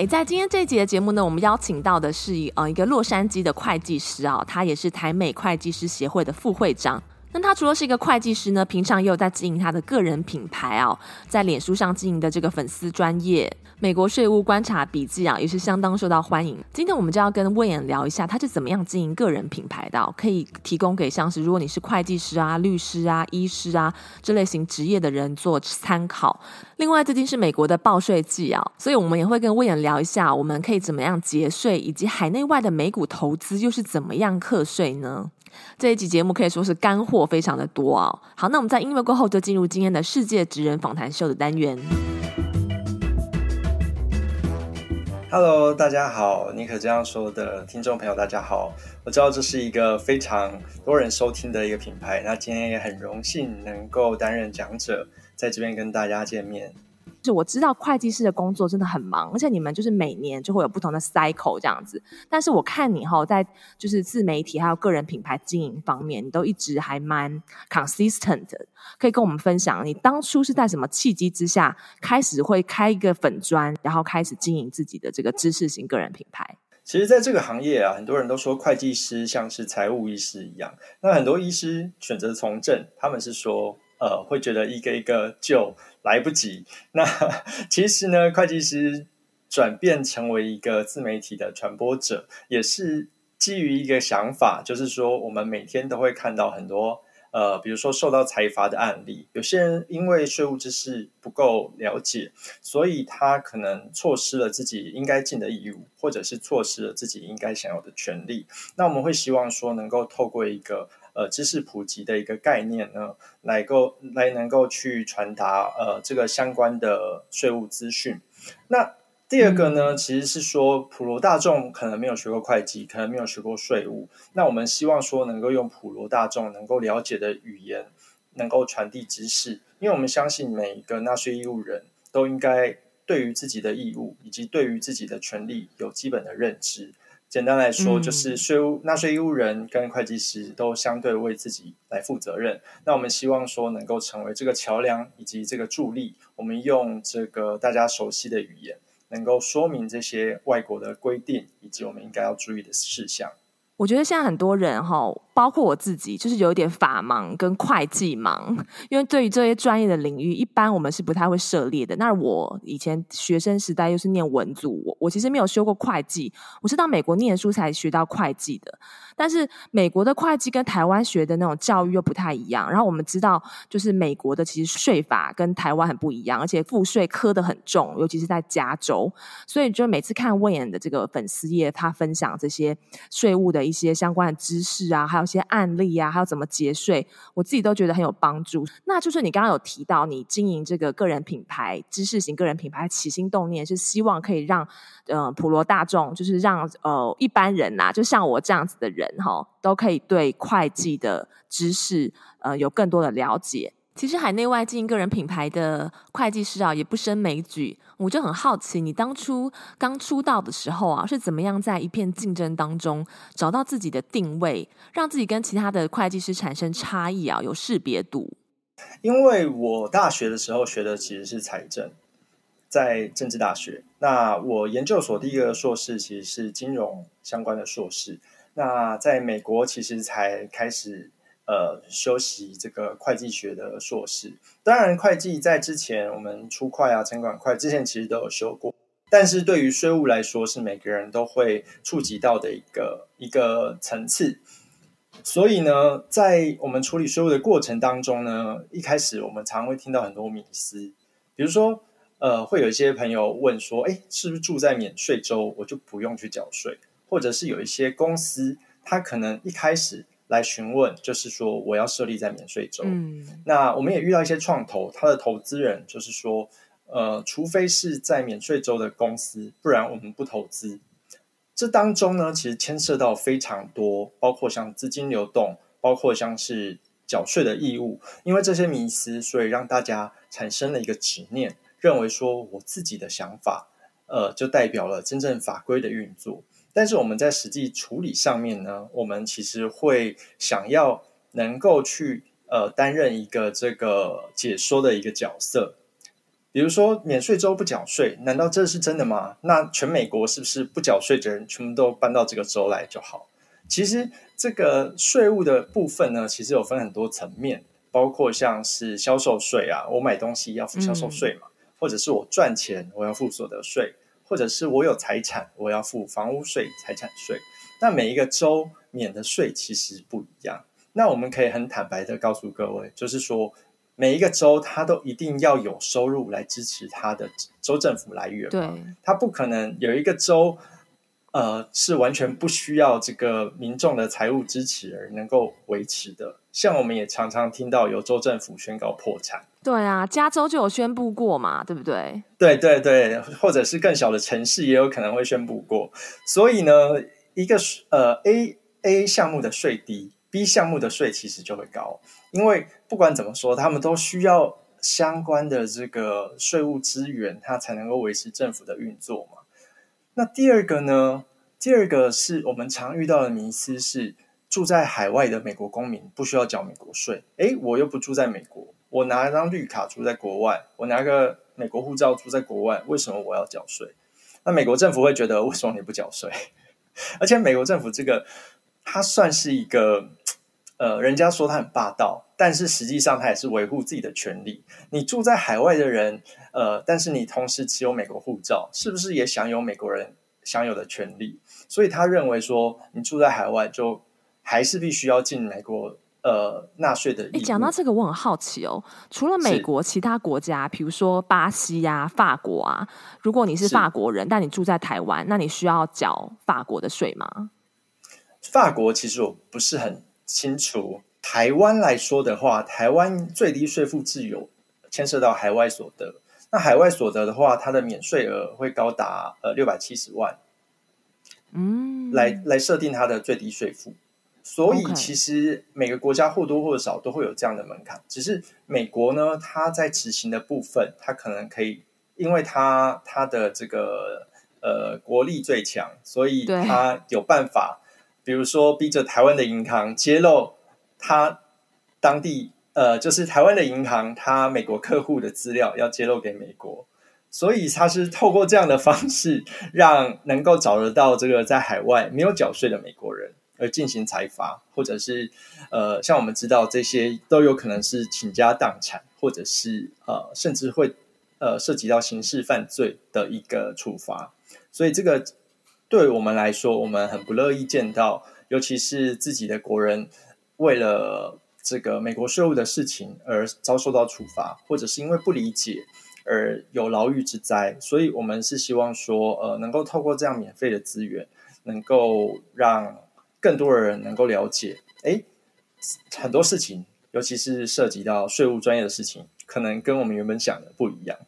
诶，在今天这一集的节目呢，我们邀请到的是一呃一个洛杉矶的会计师啊，他也是台美会计师协会的副会长。那他除了是一个会计师呢，平常也有在经营他的个人品牌啊，在脸书上经营的这个粉丝专业“美国税务观察笔记”啊，也是相当受到欢迎。今天我们就要跟魏衍聊一下，他是怎么样经营个人品牌的，可以提供给像是如果你是会计师啊、律师啊、医师啊这类型职业的人做参考。另外，最近是美国的报税季啊，所以我们也会跟魏衍聊一下，我们可以怎么样节税，以及海内外的美股投资又是怎么样课税呢？这一集节目可以说是干货非常的多啊！好，那我们在音乐过后就进入今天的世界职人访谈秀的单元。Hello，大家好，尼可这样说的听众朋友大家好，我知道这是一个非常多人收听的一个品牌，那今天也很荣幸能够担任讲者，在这边跟大家见面。就我知道会计师的工作真的很忙，而且你们就是每年就会有不同的 cycle 这样子。但是我看你哈，在就是自媒体还有个人品牌经营方面，你都一直还蛮 consistent。可以跟我们分享，你当初是在什么契机之下开始会开一个粉砖，然后开始经营自己的这个知识型个人品牌？其实，在这个行业啊，很多人都说会计师像是财务医师一样。那很多医师选择从政，他们是说，呃，会觉得一个一个就。来不及。那 其实呢，会计师转变成为一个自媒体的传播者，也是基于一个想法，就是说，我们每天都会看到很多呃，比如说受到财阀的案例。有些人因为税务知识不够了解，所以他可能错失了自己应该尽的义务，或者是错失了自己应该享有的权利。那我们会希望说，能够透过一个。呃，知识普及的一个概念呢，来够来能够去传达呃这个相关的税务资讯。那第二个呢，其实是说普罗大众可能没有学过会计，可能没有学过税务。那我们希望说能够用普罗大众能够了解的语言，能够传递知识，因为我们相信每一个纳税义务人都应该对于自己的义务以及对于自己的权利有基本的认知。简单来说，就是税务纳税义务人跟会计师都相对为自己来负责任。那我们希望说能够成为这个桥梁以及这个助力，我们用这个大家熟悉的语言，能够说明这些外国的规定以及我们应该要注意的事项。我觉得现在很多人哈，包括我自己，就是有一点法盲跟会计盲，因为对于这些专业的领域，一般我们是不太会涉猎的。那我以前学生时代又是念文组，我我其实没有修过会计，我是到美国念书才学到会计的。但是美国的会计跟台湾学的那种教育又不太一样。然后我们知道，就是美国的其实税法跟台湾很不一样，而且赋税科的很重，尤其是在加州。所以就每次看 Wayne 的这个粉丝页，他分享这些税务的。一些相关的知识啊，还有些案例啊，还有怎么节税，我自己都觉得很有帮助。那就是你刚刚有提到，你经营这个个人品牌、知识型个人品牌，起心动念是希望可以让呃普罗大众，就是让呃一般人呐、啊，就像我这样子的人哈，都可以对会计的知识呃有更多的了解。其实海内外经营个人品牌的会计师啊，也不胜枚举。我就很好奇，你当初刚出道的时候啊，是怎么样在一片竞争当中找到自己的定位，让自己跟其他的会计师产生差异啊，有识别度？因为我大学的时候学的其实是财政，在政治大学。那我研究所第一个硕士其实是金融相关的硕士。那在美国其实才开始。呃，修习这个会计学的硕士，当然会计在之前我们初会啊、城管会之前其实都有修过，但是对于税务来说，是每个人都会触及到的一个一个层次。所以呢，在我们处理税务的过程当中呢，一开始我们常会听到很多迷思，比如说，呃，会有一些朋友问说，哎，是不是住在免税州我就不用去缴税？或者是有一些公司，他可能一开始。来询问，就是说我要设立在免税州。嗯，那我们也遇到一些创投，他的投资人就是说，呃，除非是在免税州的公司，不然我们不投资。这当中呢，其实牵涉到非常多，包括像资金流动，包括像是缴税的义务。因为这些迷思，所以让大家产生了一个执念，认为说我自己的想法，呃，就代表了真正法规的运作。但是我们在实际处理上面呢，我们其实会想要能够去呃担任一个这个解说的一个角色。比如说，免税州不缴税，难道这是真的吗？那全美国是不是不缴税的人全部都搬到这个州来就好？其实这个税务的部分呢，其实有分很多层面，包括像是销售税啊，我买东西要付销售税嘛，嗯、或者是我赚钱我要付所得税，或者是我有财产我要付房屋税、财产税。那每一个州免的税其实不一样。那我们可以很坦白的告诉各位，就是说。每一个州，它都一定要有收入来支持它的州政府来源。对，它不可能有一个州，呃，是完全不需要这个民众的财务支持而能够维持的。像我们也常常听到有州政府宣告破产。对啊，加州就有宣布过嘛，对不对？对对对，或者是更小的城市也有可能会宣布过。所以呢，一个呃 A A 项目的税低。B 项目的税其实就会高，因为不管怎么说，他们都需要相关的这个税务资源，它才能够维持政府的运作嘛。那第二个呢？第二个是我们常遇到的迷思是，住在海外的美国公民不需要缴美国税。诶，我又不住在美国，我拿一张绿卡住在国外，我拿个美国护照住在国外，为什么我要缴税？那美国政府会觉得，为什么你不缴税？而且美国政府这个，它算是一个。呃，人家说他很霸道，但是实际上他也是维护自己的权利。你住在海外的人，呃，但是你同时持有美国护照，是不是也享有美国人享有的权利？所以他认为说，你住在海外就还是必须要进美国呃纳税的。你讲到这个，我很好奇哦。除了美国，其他国家，比如说巴西呀、啊、法国啊，如果你是法国人，但你住在台湾，那你需要缴法国的税吗？法国其实我不是很。清楚，台湾来说的话，台湾最低税负制有牵涉到海外所得。那海外所得的话，它的免税额会高达呃六百七十万，嗯，来来设定它的最低税负。所以其实每个国家或多或少都会有这样的门槛。只是美国呢，它在执行的部分，它可能可以，因为它它的这个呃国力最强，所以它有办法。比如说，逼着台湾的银行揭露它当地呃，就是台湾的银行，它美国客户的资料要揭露给美国，所以他是透过这样的方式，让能够找得到这个在海外没有缴税的美国人而进行裁罚，或者是呃，像我们知道这些都有可能是倾家荡产，或者是呃，甚至会呃涉及到刑事犯罪的一个处罚，所以这个。对我们来说，我们很不乐意见到，尤其是自己的国人为了这个美国税务的事情而遭受到处罚，或者是因为不理解而有牢狱之灾。所以，我们是希望说，呃，能够透过这样免费的资源，能够让更多的人能够了解，哎，很多事情，尤其是涉及到税务专业的事情，可能跟我们原本想的不一样。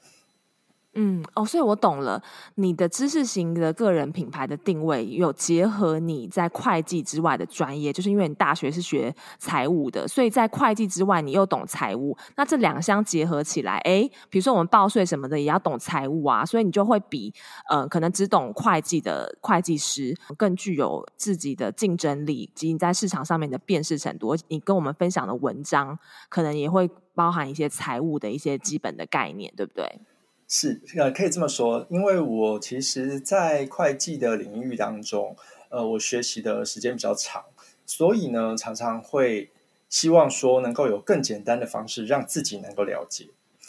嗯哦，所以我懂了。你的知识型的个人品牌的定位有结合你在会计之外的专业，就是因为你大学是学财务的，所以在会计之外你又懂财务。那这两相结合起来，诶，比如说我们报税什么的也要懂财务啊，所以你就会比呃可能只懂会计的会计师更具有自己的竞争力及你在市场上面的辨识程度。你跟我们分享的文章可能也会包含一些财务的一些基本的概念，对不对？是，呃，可以这么说，因为我其实，在会计的领域当中，呃，我学习的时间比较长，所以呢，常常会希望说，能够有更简单的方式，让自己能够了解。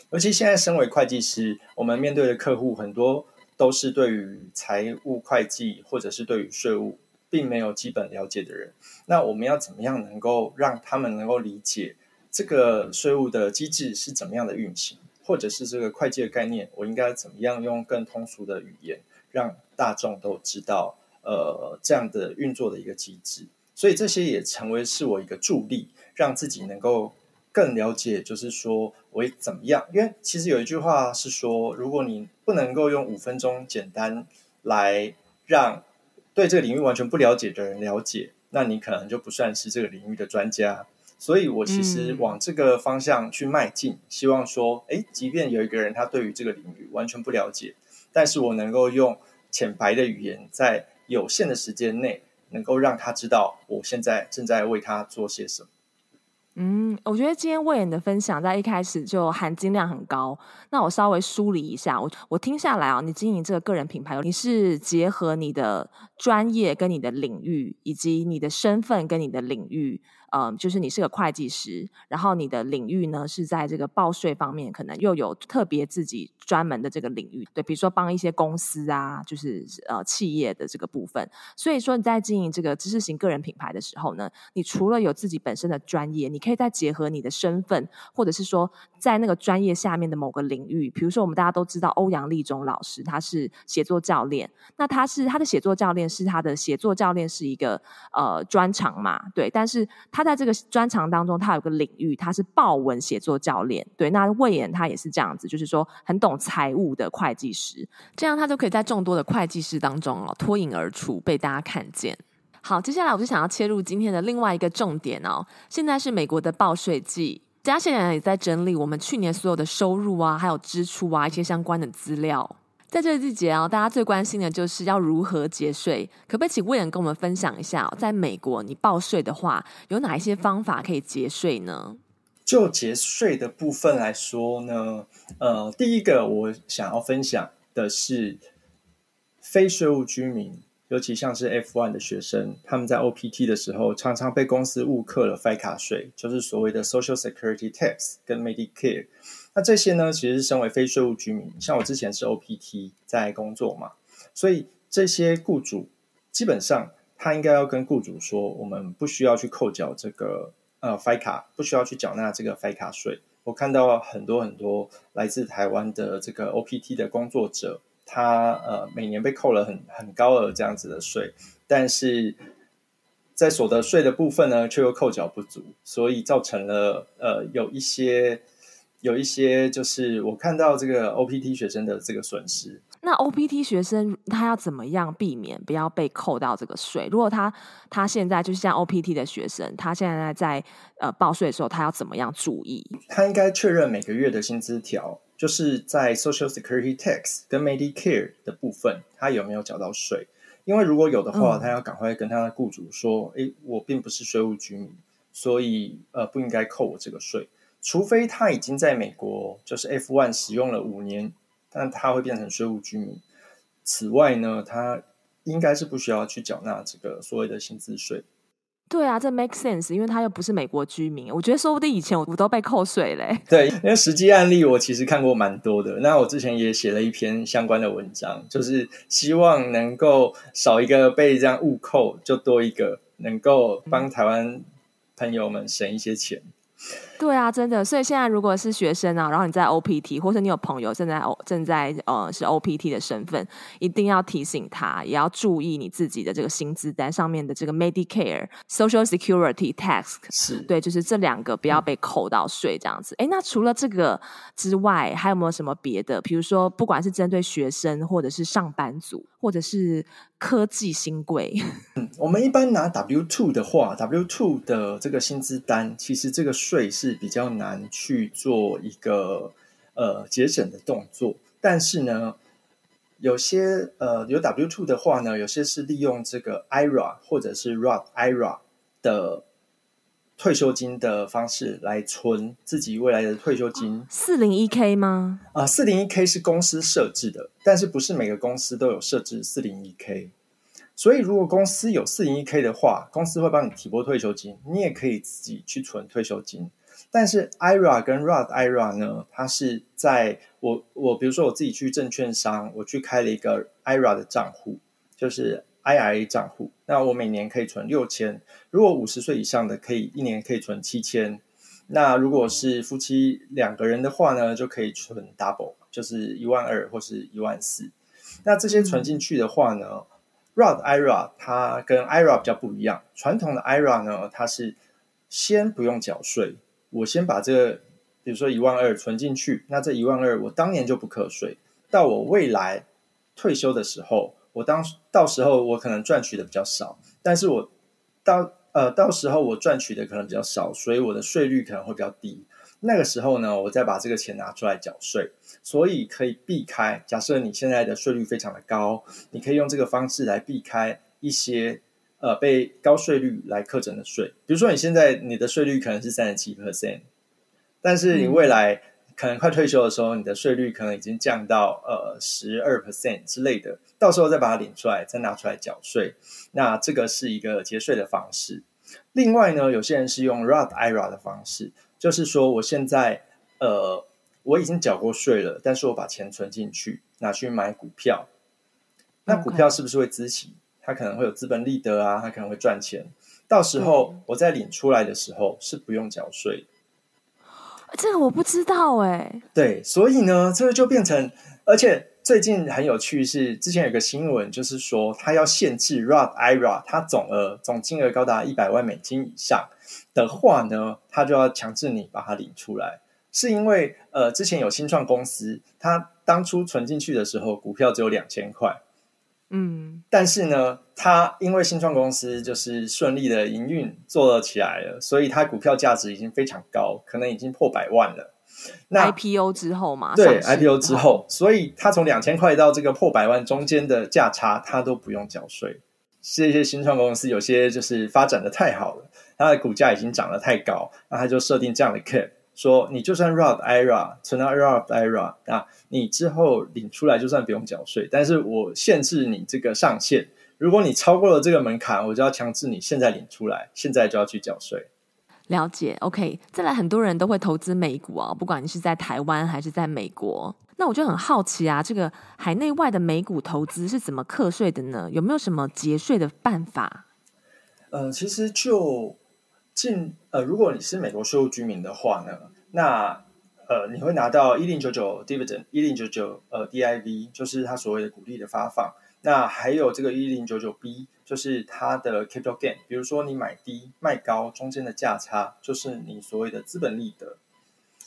尤其现在身为会计师，我们面对的客户很多都是对于财务会计或者是对于税务并没有基本了解的人，那我们要怎么样能够让他们能够理解这个税务的机制是怎么样的运行？或者是这个会计的概念，我应该怎么样用更通俗的语言，让大众都知道，呃，这样的运作的一个机制。所以这些也成为是我一个助力，让自己能够更了解，就是说我怎么样。因为其实有一句话是说，如果你不能够用五分钟简单来让对这个领域完全不了解的人了解，那你可能就不算是这个领域的专家。所以我其实往这个方向去迈进，嗯、希望说，诶，即便有一个人他对于这个领域完全不了解，但是我能够用浅白的语言，在有限的时间内，能够让他知道我现在正在为他做些什么。嗯，我觉得今天魏妍的分享在一开始就含金量很高。那我稍微梳理一下，我我听下来啊，你经营这个个人品牌，你是结合你的专业跟你的领域，以及你的身份跟你的领域。嗯，就是你是个会计师，然后你的领域呢是在这个报税方面，可能又有特别自己专门的这个领域，对，比如说帮一些公司啊，就是呃企业的这个部分。所以说你在经营这个知识型个人品牌的时候呢，你除了有自己本身的专业，你可以再结合你的身份，或者是说在那个专业下面的某个领域，比如说我们大家都知道欧阳立中老师，他是写作教练，那他是他的写作教练是他的写作教练是一个呃专长嘛，对，但是他。在这个专长当中，他有个领域，他是报文写作教练。对，那魏妍他也是这样子，就是说很懂财务的会计师，这样他就可以在众多的会计师当中哦脱颖而出，被大家看见。好，接下来我就想要切入今天的另外一个重点哦。现在是美国的报税季，大家现在也在整理我们去年所有的收入啊，还有支出啊，一些相关的资料。在这个季节啊，大家最关心的就是要如何节税。可不可以请魏妍跟我们分享一下，在美国你报税的话，有哪一些方法可以节税呢？就节税的部分来说呢，呃，第一个我想要分享的是非税务居民，尤其像是 F1 的学生，他们在 OPT 的时候常常被公司误课了 FATCA 税，就是所谓的 Social Security Tax 跟 Medicare。那这些呢，其实身为非税务居民，像我之前是 OPT 在工作嘛，所以这些雇主基本上他应该要跟雇主说，我们不需要去扣缴这个呃 FICA，不需要去缴纳这个 FICA 税。我看到很多很多来自台湾的这个 OPT 的工作者，他呃每年被扣了很很高额这样子的税，但是在所得税的部分呢，却又扣缴不足，所以造成了呃有一些。有一些就是我看到这个 OPT 学生的这个损失。那 OPT 学生他要怎么样避免不要被扣到这个税？如果他他现在就是像 OPT 的学生，他现在在呃报税的时候，他要怎么样注意？他应该确认每个月的薪资条，就是在 Social Security Tax 跟 Medicare 的部分，他有没有缴到税？因为如果有的话，嗯、他要赶快跟他的雇主说：“诶，我并不是税务居民，所以呃不应该扣我这个税。”除非他已经在美国就是 F1 使用了五年，但他会变成税务居民。此外呢，他应该是不需要去缴纳这个所谓的薪资税。对啊，这 make sense，因为他又不是美国居民。我觉得说不定以前我都被扣税嘞。对，因为实际案例我其实看过蛮多的。那我之前也写了一篇相关的文章，就是希望能够少一个被这样误扣，就多一个能够帮台湾朋友们省一些钱。对啊，真的，所以现在如果是学生啊，然后你在 OPT，或者你有朋友正在 O 正在呃是 OPT 的身份，一定要提醒他，也要注意你自己的这个薪资单上面的这个 Medicare、Social Security Tax，是对，就是这两个不要被扣到税这样子。哎、嗯，那除了这个之外，还有没有什么别的？比如说，不管是针对学生，或者是上班族，或者是科技新贵，嗯，我们一般拿 W two 的话，W two 的这个薪资单，其实这个税是。比较难去做一个呃节省的动作，但是呢，有些呃有 W two 的话呢，有些是利用这个 IRA 或者是 Roth IRA 的退休金的方式来存自己未来的退休金。四零一 K 吗？啊，四零一 K 是公司设置的，但是不是每个公司都有设置四零一 K。所以，如果公司有四零一 K 的话，公司会帮你提拨退休金，你也可以自己去存退休金。但是 IRA 跟 Roth IRA 呢，它是在我我比如说我自己去证券商，我去开了一个 IRA 的账户，就是 IRA 账户。那我每年可以存六千，如果五十岁以上的可以一年可以存七千。那如果是夫妻两个人的话呢，就可以存 double，就是一万二或是一万四。那这些存进去的话呢，Roth IRA 它跟 IRA 比较不一样，传统的 IRA 呢，它是先不用缴税。我先把这个，比如说一万二存进去，那这一万二我当年就不课税，到我未来退休的时候，我当到时候我可能赚取的比较少，但是我到呃到时候我赚取的可能比较少，所以我的税率可能会比较低。那个时候呢，我再把这个钱拿出来缴税，所以可以避开。假设你现在的税率非常的高，你可以用这个方式来避开一些呃被高税率来课征的税。比如说你现在你的税率可能是三十七 percent，但是你未来可能快退休的时候，你的税率可能已经降到呃十二 percent 之类的，到时候再把它领出来，再拿出来缴税。那这个是一个节税的方式。另外呢，有些人是用 Roth IRA 的方式。就是说，我现在呃，我已经缴过税了，但是我把钱存进去，拿去买股票。那股票是不是会孳息？它可能会有资本利得啊，他可能会赚钱。到时候我在领出来的时候是不用缴税。这个我不知道哎。对，所以呢，这个就变成，而且最近很有趣是，之前有个新闻，就是说他要限制 Roth IRA，它总额总金额高达一百万美金以上。的话呢，他就要强制你把它领出来，是因为呃，之前有新创公司，他当初存进去的时候，股票只有两千块，嗯，但是呢，他因为新创公司就是顺利的营运做了起来了，所以它股票价值已经非常高，可能已经破百万了。那 IPO 之后嘛，对，IPO 之后，所以他从两千块到这个破百万中间的价差，他都不用缴税。这些新创公司有些就是发展的太好了。它的股价已经涨得太高，那他就设定这样的 cap，说你就算 Roth IRA 存到 Roth IRA，那你之后领出来就算不用缴税，但是我限制你这个上限，如果你超过了这个门槛，我就要强制你现在领出来，现在就要去缴税。了解，OK。再来，很多人都会投资美股啊，不管你是在台湾还是在美国，那我就很好奇啊，这个海内外的美股投资是怎么课税的呢？有没有什么节税的办法？呃，其实就。进呃，如果你是美国税务居民的话呢，那呃，你会拿到一零九九 dividend，一零九九呃 div，就是它所谓的股利的发放。那还有这个一零九九 b，就是它的 capital gain，比如说你买低卖高，中间的价差就是你所谓的资本利得。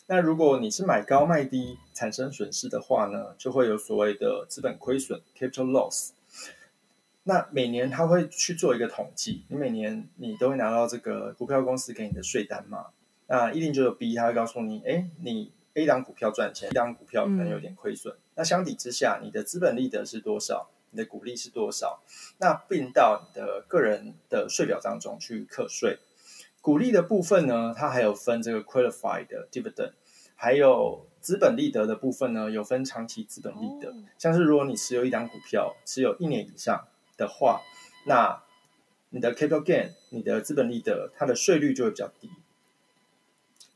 那如果你是买高卖低产生损失的话呢，就会有所谓的资本亏损 capital loss。那每年他会去做一个统计，你每年你都会拿到这个股票公司给你的税单嘛？那一零九九 B 他会告诉你，哎，你 A 档股票赚钱，A 档股票可能有点亏损。嗯、那相比之下，你的资本利得是多少？你的股利是多少？那并到你的个人的税表当中去课税。股利的部分呢，它还有分这个 qualified dividend，还有资本利得的部分呢，有分长期资本利得，哦、像是如果你持有一档股票持有一年以上。的话，那你的 capital gain，你的资本利得，它的税率就会比较低。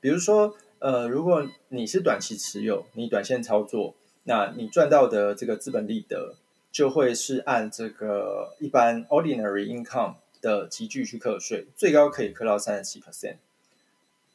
比如说，呃，如果你是短期持有，你短线操作，那你赚到的这个资本利得就会是按这个一般 ordinary income 的集聚去课税，最高可以课到三十七 percent。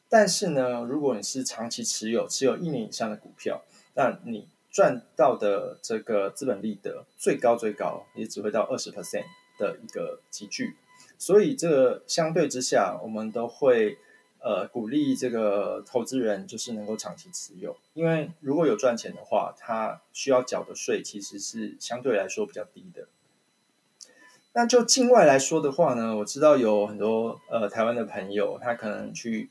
但是呢，如果你是长期持有，持有一年以上的股票，那你赚到的这个资本利得最高最高也只会到二十 percent 的一个集聚，所以这相对之下，我们都会呃鼓励这个投资人就是能够长期持有，因为如果有赚钱的话，他需要缴的税其实是相对来说比较低的。那就境外来说的话呢，我知道有很多呃台湾的朋友，他可能去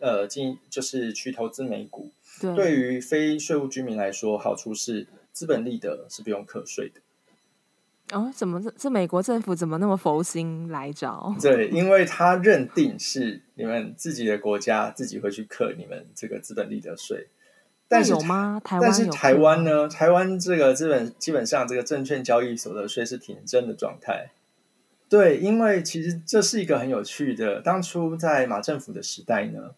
呃进就是去投资美股。对，对于非税务居民来说，好处是资本利得是不用课税的。哦，怎么这这美国政府怎么那么佛心来着？对，因为他认定是你们自己的国家自己会去克你们这个资本利得税。但是有吗？台湾但是台湾呢？台湾这个资本基本上这个证券交易所得税是挺征的状态。对，因为其实这是一个很有趣的，当初在马政府的时代呢。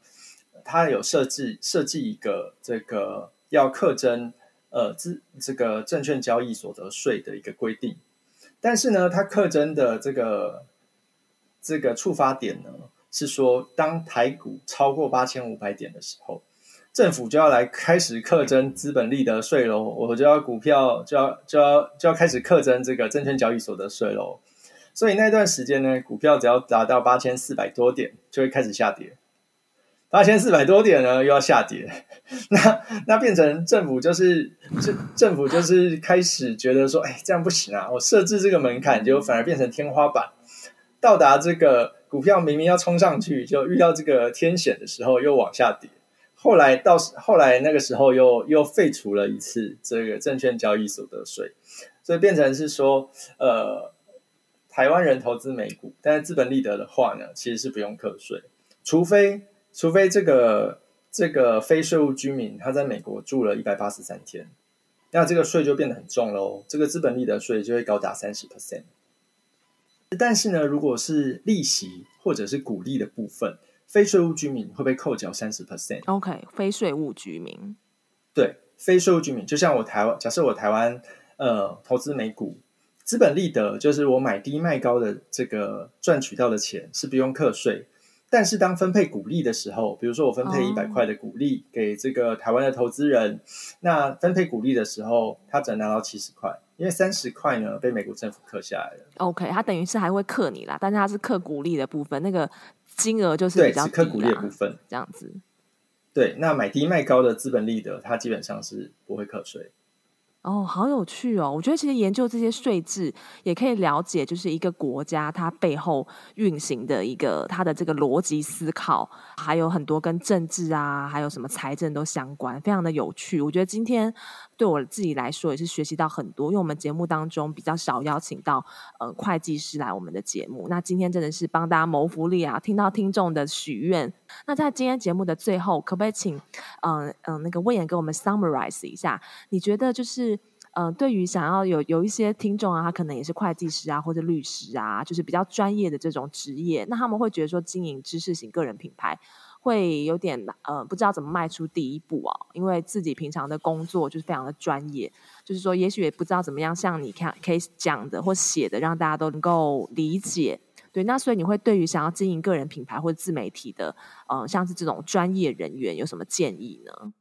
他有设置设计一个这个要课征呃资这个证券交易所得税的一个规定，但是呢，它课征的这个这个触发点呢是说，当台股超过八千五百点的时候，政府就要来开始课征资本利得税喽，我就要股票就要就要就要开始课征这个证券交易所得税喽，所以那段时间呢，股票只要达到八千四百多点，就会开始下跌。八千四百多点呢又要下跌，那那变成政府就是政政府就是开始觉得说，哎，这样不行啊，我设置这个门槛，就反而变成天花板，到达这个股票明明要冲上去，就遇到这个天险的时候又往下跌。后来到后来那个时候又又废除了一次这个证券交易所得税，所以变成是说，呃，台湾人投资美股，但是资本利得的话呢，其实是不用课税，除非除非这个这个非税务居民他在美国住了一百八十三天，那这个税就变得很重喽，这个资本利得税就会高达三十 percent。但是呢，如果是利息或者是股利的部分，非税务居民会被扣缴三十 percent？OK，非税务居民，对，非税务居民，就像我台湾，假设我台湾呃投资美股，资本利得就是我买低卖高的这个赚取到的钱是不用课税，但是当分配股利的时候，比如说我分配一百块的股利给这个台湾的投资人，oh. 那分配股利的时候，他只能拿到七十块，因为三十块呢被美国政府课下来了。OK，他等于是还会克你啦，但是他是克股利的部分那个。金额就是比较低，啊，对，是课股利的部分这样子。对，那买低卖高的资本利得，它基本上是不会课税。哦，好有趣哦！我觉得其实研究这些税制，也可以了解，就是一个国家它背后运行的一个它的这个逻辑思考，还有很多跟政治啊，还有什么财政都相关，非常的有趣。我觉得今天对我自己来说也是学习到很多，因为我们节目当中比较少邀请到呃会计师来我们的节目，那今天真的是帮大家谋福利啊！听到听众的许愿，那在今天节目的最后，可不可以请嗯嗯、那个魏妍给我们 summarize 一下？你觉得就是。嗯、呃，对于想要有有一些听众啊，他可能也是会计师啊，或者律师啊，就是比较专业的这种职业，那他们会觉得说经营知识型个人品牌会有点呃不知道怎么迈出第一步哦，因为自己平常的工作就是非常的专业，就是说也许也不知道怎么样像你看可以讲的或写的让大家都能够理解，对，那所以你会对于想要经营个人品牌或者自媒体的，嗯、像是这种专业人员有什么建议呢？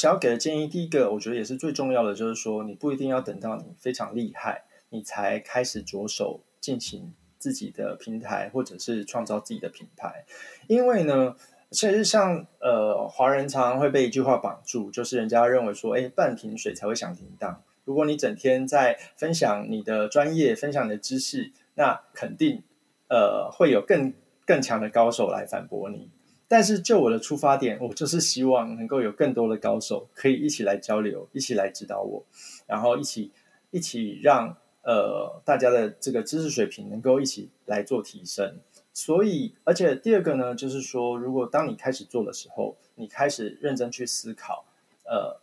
想要给的建议，第一个我觉得也是最重要的，就是说你不一定要等到你非常厉害，你才开始着手进行自己的平台，或者是创造自己的品牌。因为呢，其实像呃华人常常会被一句话绑住，就是人家认为说，哎，半瓶水才会响叮当。如果你整天在分享你的专业，分享你的知识，那肯定呃会有更更强的高手来反驳你。但是就我的出发点，我就是希望能够有更多的高手可以一起来交流，一起来指导我，然后一起一起让呃大家的这个知识水平能够一起来做提升。所以，而且第二个呢，就是说，如果当你开始做的时候，你开始认真去思考，呃，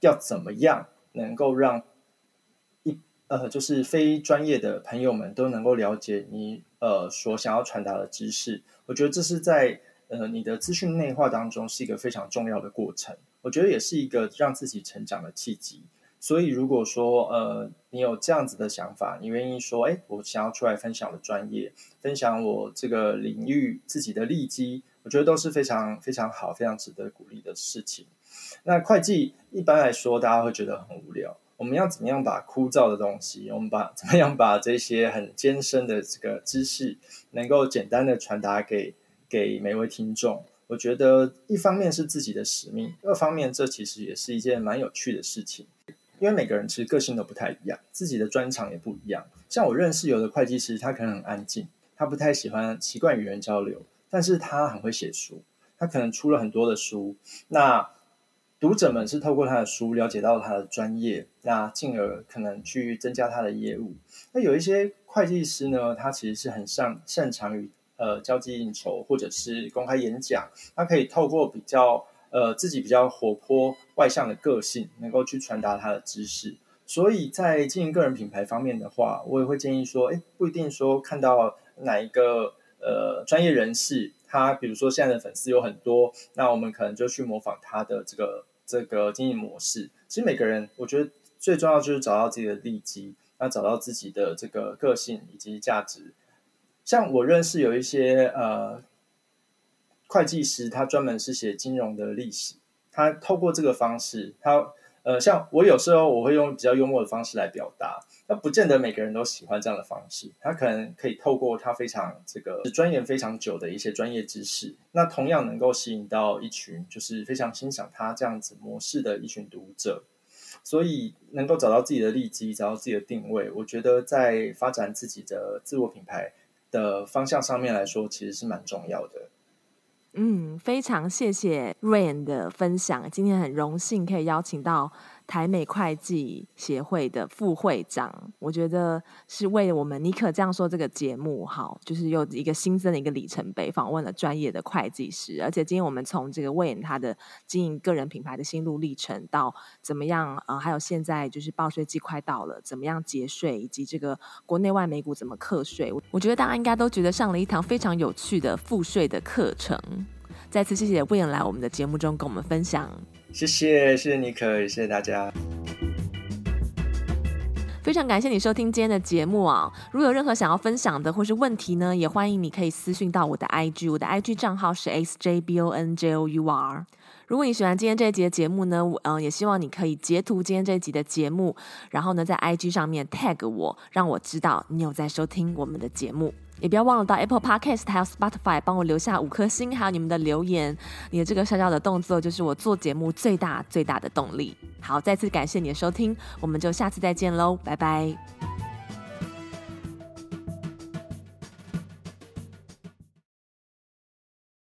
要怎么样能够让一呃就是非专业的朋友们都能够了解你呃所想要传达的知识，我觉得这是在。呃，你的资讯内化当中是一个非常重要的过程，我觉得也是一个让自己成长的契机。所以，如果说呃，你有这样子的想法，你愿意说，哎，我想要出来分享我的专业，分享我这个领域自己的利基，我觉得都是非常非常好、非常值得鼓励的事情。那会计一般来说，大家会觉得很无聊。我们要怎么样把枯燥的东西，我们把怎么样把这些很艰深的这个知识，能够简单的传达给。给每位听众，我觉得一方面是自己的使命，二方面这其实也是一件蛮有趣的事情。因为每个人其实个性都不太一样，自己的专长也不一样。像我认识有的会计师，他可能很安静，他不太喜欢习惯与人交流，但是他很会写书，他可能出了很多的书。那读者们是透过他的书了解到他的专业，那进而可能去增加他的业务。那有一些会计师呢，他其实是很擅擅长于。呃，交际应酬或者是公开演讲，他可以透过比较呃自己比较活泼外向的个性，能够去传达他的知识。所以在经营个人品牌方面的话，我也会建议说，诶，不一定说看到哪一个呃专业人士，他比如说现在的粉丝有很多，那我们可能就去模仿他的这个这个经营模式。其实每个人，我觉得最重要就是找到自己的利基，那找到自己的这个个性以及价值。像我认识有一些呃会计师，他专门是写金融的历史。他透过这个方式，他呃，像我有时候我会用比较幽默的方式来表达。那不见得每个人都喜欢这样的方式，他可能可以透过他非常这个钻研非常久的一些专业知识，那同样能够吸引到一群就是非常欣赏他这样子模式的一群读者，所以能够找到自己的利基，找到自己的定位，我觉得在发展自己的自我品牌的方向上面来说，其实是蛮重要的。嗯，非常谢谢 Rain 的分享，今天很荣幸可以邀请到。台美会计协会的副会长，我觉得是为我们尼可这样说这个节目好，就是有一个新增的一个里程碑，访问了专业的会计师，而且今天我们从这个 Wayne 他的经营个人品牌的心路历程，到怎么样，呃，还有现在就是报税季快到了，怎么样节税，以及这个国内外美股怎么课税，我觉得大家应该都觉得上了一堂非常有趣的赋税的课程。再次谢谢 Wayne 来我们的节目中跟我们分享。谢谢，谢谢尼可，谢谢大家。非常感谢你收听今天的节目啊！如果有任何想要分享的或是问题呢，也欢迎你可以私讯到我的 IG，我的 IG 账号是 xjbonjour。如果你喜欢今天这一集的节目呢，嗯，也希望你可以截图今天这一集的节目，然后呢，在 IG 上面 tag 我，让我知道你有在收听我们的节目。也不要忘了到 Apple Podcast 还有 Spotify 帮我留下五颗星，还有你们的留言。你的这个小小的动作就是我做节目最大最大的动力。好，再次感谢你的收听，我们就下次再见喽，拜拜。